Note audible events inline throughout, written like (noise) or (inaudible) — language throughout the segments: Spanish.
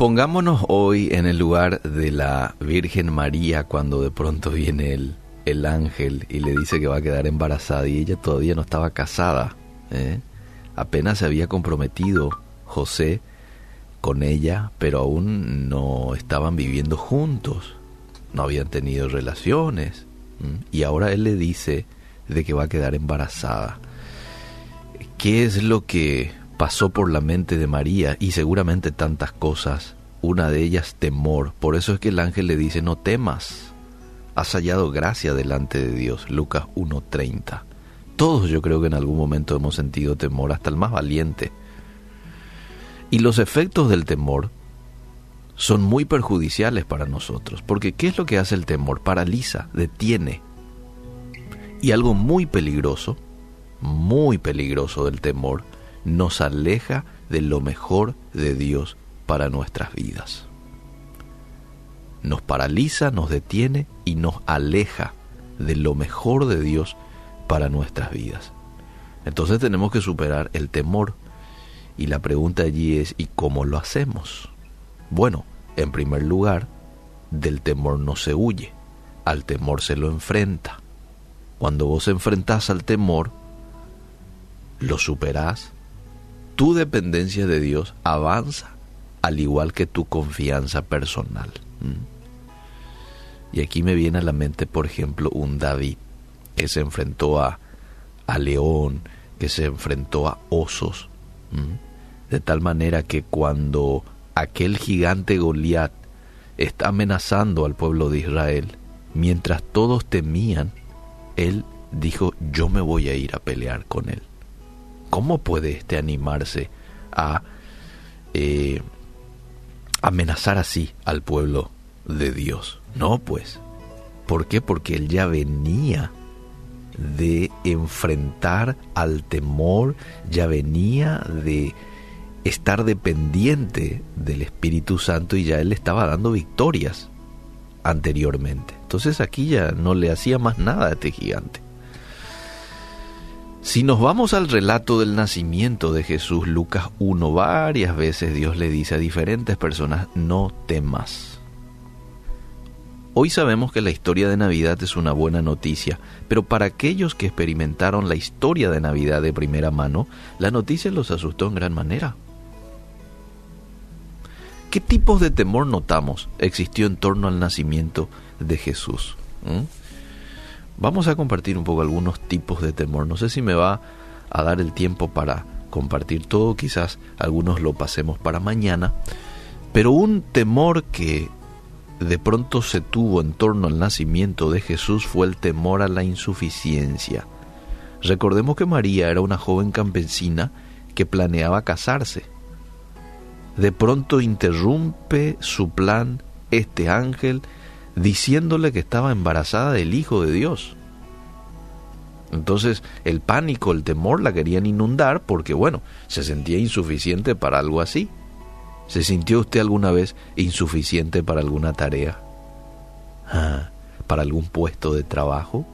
pongámonos hoy en el lugar de la Virgen María cuando de pronto viene el, el ángel y le dice que va a quedar embarazada y ella todavía no estaba casada. ¿eh? Apenas se había comprometido José con ella, pero aún no estaban viviendo juntos, no habían tenido relaciones. Y ahora él le dice de que va a quedar embarazada. ¿Qué es lo que pasó por la mente de María? Y seguramente tantas cosas. Una de ellas temor. Por eso es que el ángel le dice, no temas. Has hallado gracia delante de Dios. Lucas 1.30. Todos yo creo que en algún momento hemos sentido temor, hasta el más valiente. Y los efectos del temor son muy perjudiciales para nosotros, porque ¿qué es lo que hace el temor? Paraliza, detiene. Y algo muy peligroso, muy peligroso del temor, nos aleja de lo mejor de Dios para nuestras vidas. Nos paraliza, nos detiene y nos aleja de lo mejor de Dios para nuestras vidas. Entonces tenemos que superar el temor. Y la pregunta allí es, ¿y cómo lo hacemos? Bueno, en primer lugar, del temor no se huye, al temor se lo enfrenta. Cuando vos enfrentás al temor, lo superás, tu dependencia de Dios avanza, al igual que tu confianza personal. Y aquí me viene a la mente, por ejemplo, un David que se enfrentó a, a león, que se enfrentó a osos, de tal manera que cuando aquel gigante Goliat está amenazando al pueblo de Israel, mientras todos temían, él dijo, yo me voy a ir a pelear con él. ¿Cómo puede este animarse a eh, amenazar así al pueblo de Dios? No, pues. ¿Por qué? Porque él ya venía de enfrentar al temor, ya venía de estar dependiente del Espíritu Santo y ya él estaba dando victorias anteriormente. Entonces aquí ya no le hacía más nada a este gigante. Si nos vamos al relato del nacimiento de Jesús, Lucas 1, varias veces Dios le dice a diferentes personas, no temas. Hoy sabemos que la historia de Navidad es una buena noticia, pero para aquellos que experimentaron la historia de Navidad de primera mano, la noticia los asustó en gran manera. ¿Qué tipos de temor notamos existió en torno al nacimiento de Jesús? ¿Mm? Vamos a compartir un poco algunos tipos de temor. No sé si me va a dar el tiempo para compartir todo, quizás algunos lo pasemos para mañana, pero un temor que de pronto se tuvo en torno al nacimiento de Jesús fue el temor a la insuficiencia. Recordemos que María era una joven campesina que planeaba casarse. De pronto interrumpe su plan este ángel diciéndole que estaba embarazada del Hijo de Dios. Entonces el pánico, el temor la querían inundar porque, bueno, se sentía insuficiente para algo así. ¿Se sintió usted alguna vez insuficiente para alguna tarea? Ah, ¿Para algún puesto de trabajo?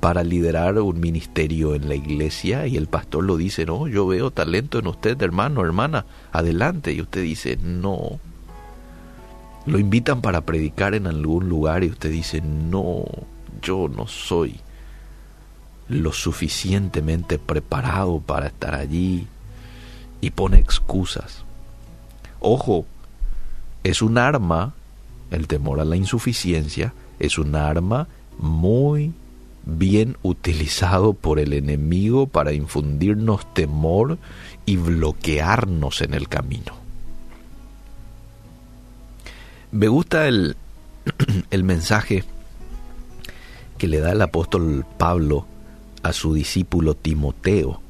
¿Para liderar un ministerio en la iglesia? Y el pastor lo dice, no, yo veo talento en usted, hermano, hermana, adelante. Y usted dice, no. Lo invitan para predicar en algún lugar y usted dice, no, yo no soy lo suficientemente preparado para estar allí y pone excusas. Ojo, es un arma, el temor a la insuficiencia, es un arma muy bien utilizado por el enemigo para infundirnos temor y bloquearnos en el camino. Me gusta el, (clears throat) el mensaje que le da el apóstol Pablo a su discípulo Timoteo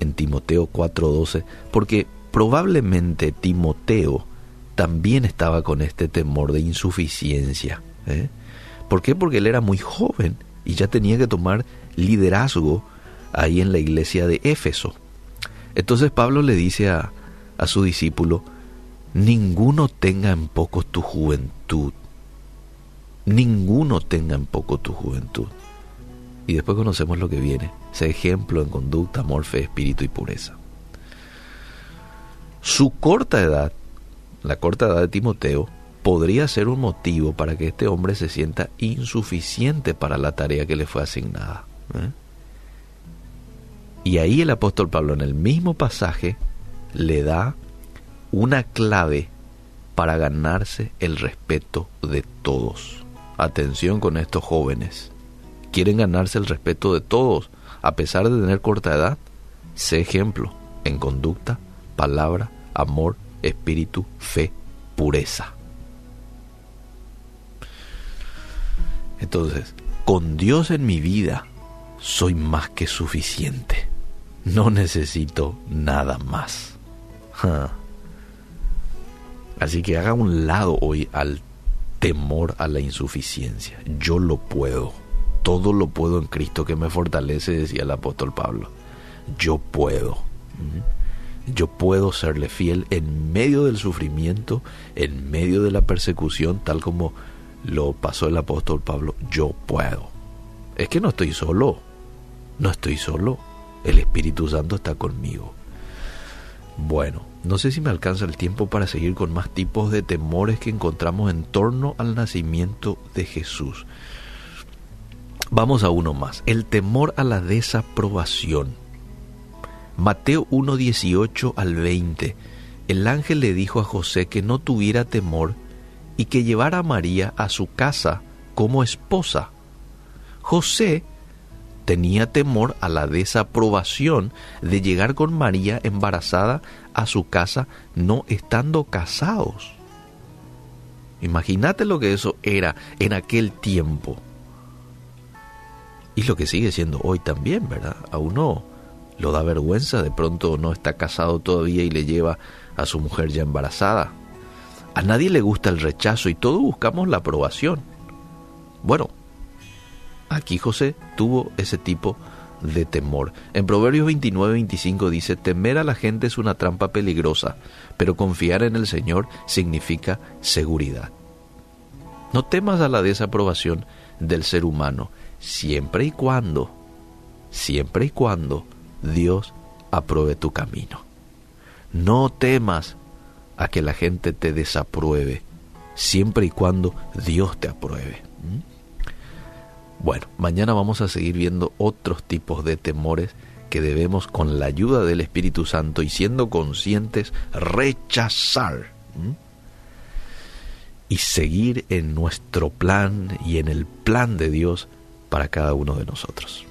en Timoteo 4:12, porque probablemente Timoteo también estaba con este temor de insuficiencia. ¿eh? ¿Por qué? Porque él era muy joven y ya tenía que tomar liderazgo ahí en la iglesia de Éfeso. Entonces Pablo le dice a, a su discípulo, ninguno tenga en poco tu juventud, ninguno tenga en poco tu juventud. Y después conocemos lo que viene, ese ejemplo en conducta, amor, fe, espíritu y pureza. Su corta edad la corta edad de Timoteo, podría ser un motivo para que este hombre se sienta insuficiente para la tarea que le fue asignada. ¿eh? Y ahí el apóstol Pablo en el mismo pasaje le da una clave para ganarse el respeto de todos. Atención con estos jóvenes. ¿Quieren ganarse el respeto de todos a pesar de tener corta edad? Sé ejemplo en conducta, palabra, amor, espíritu, fe, pureza. Entonces, con Dios en mi vida soy más que suficiente. No necesito nada más. Así que haga un lado hoy al temor a la insuficiencia. Yo lo puedo. Todo lo puedo en Cristo que me fortalece, decía el apóstol Pablo. Yo puedo. Yo puedo serle fiel en medio del sufrimiento, en medio de la persecución, tal como lo pasó el apóstol Pablo. Yo puedo. Es que no estoy solo. No estoy solo. El Espíritu Santo está conmigo. Bueno, no sé si me alcanza el tiempo para seguir con más tipos de temores que encontramos en torno al nacimiento de Jesús. Vamos a uno más, el temor a la desaprobación. Mateo 1, 18 al 20. El ángel le dijo a José que no tuviera temor y que llevara a María a su casa como esposa. José tenía temor a la desaprobación de llegar con María embarazada a su casa no estando casados. Imagínate lo que eso era en aquel tiempo. Y lo que sigue siendo hoy también, ¿verdad? A uno lo da vergüenza, de pronto no está casado todavía y le lleva a su mujer ya embarazada. A nadie le gusta el rechazo y todos buscamos la aprobación. Bueno, Aquí José tuvo ese tipo de temor. En Proverbios 29, 25 dice, temer a la gente es una trampa peligrosa, pero confiar en el Señor significa seguridad. No temas a la desaprobación del ser humano, siempre y cuando, siempre y cuando Dios apruebe tu camino. No temas a que la gente te desapruebe, siempre y cuando Dios te apruebe. ¿Mm? Bueno, mañana vamos a seguir viendo otros tipos de temores que debemos con la ayuda del Espíritu Santo y siendo conscientes rechazar y seguir en nuestro plan y en el plan de Dios para cada uno de nosotros.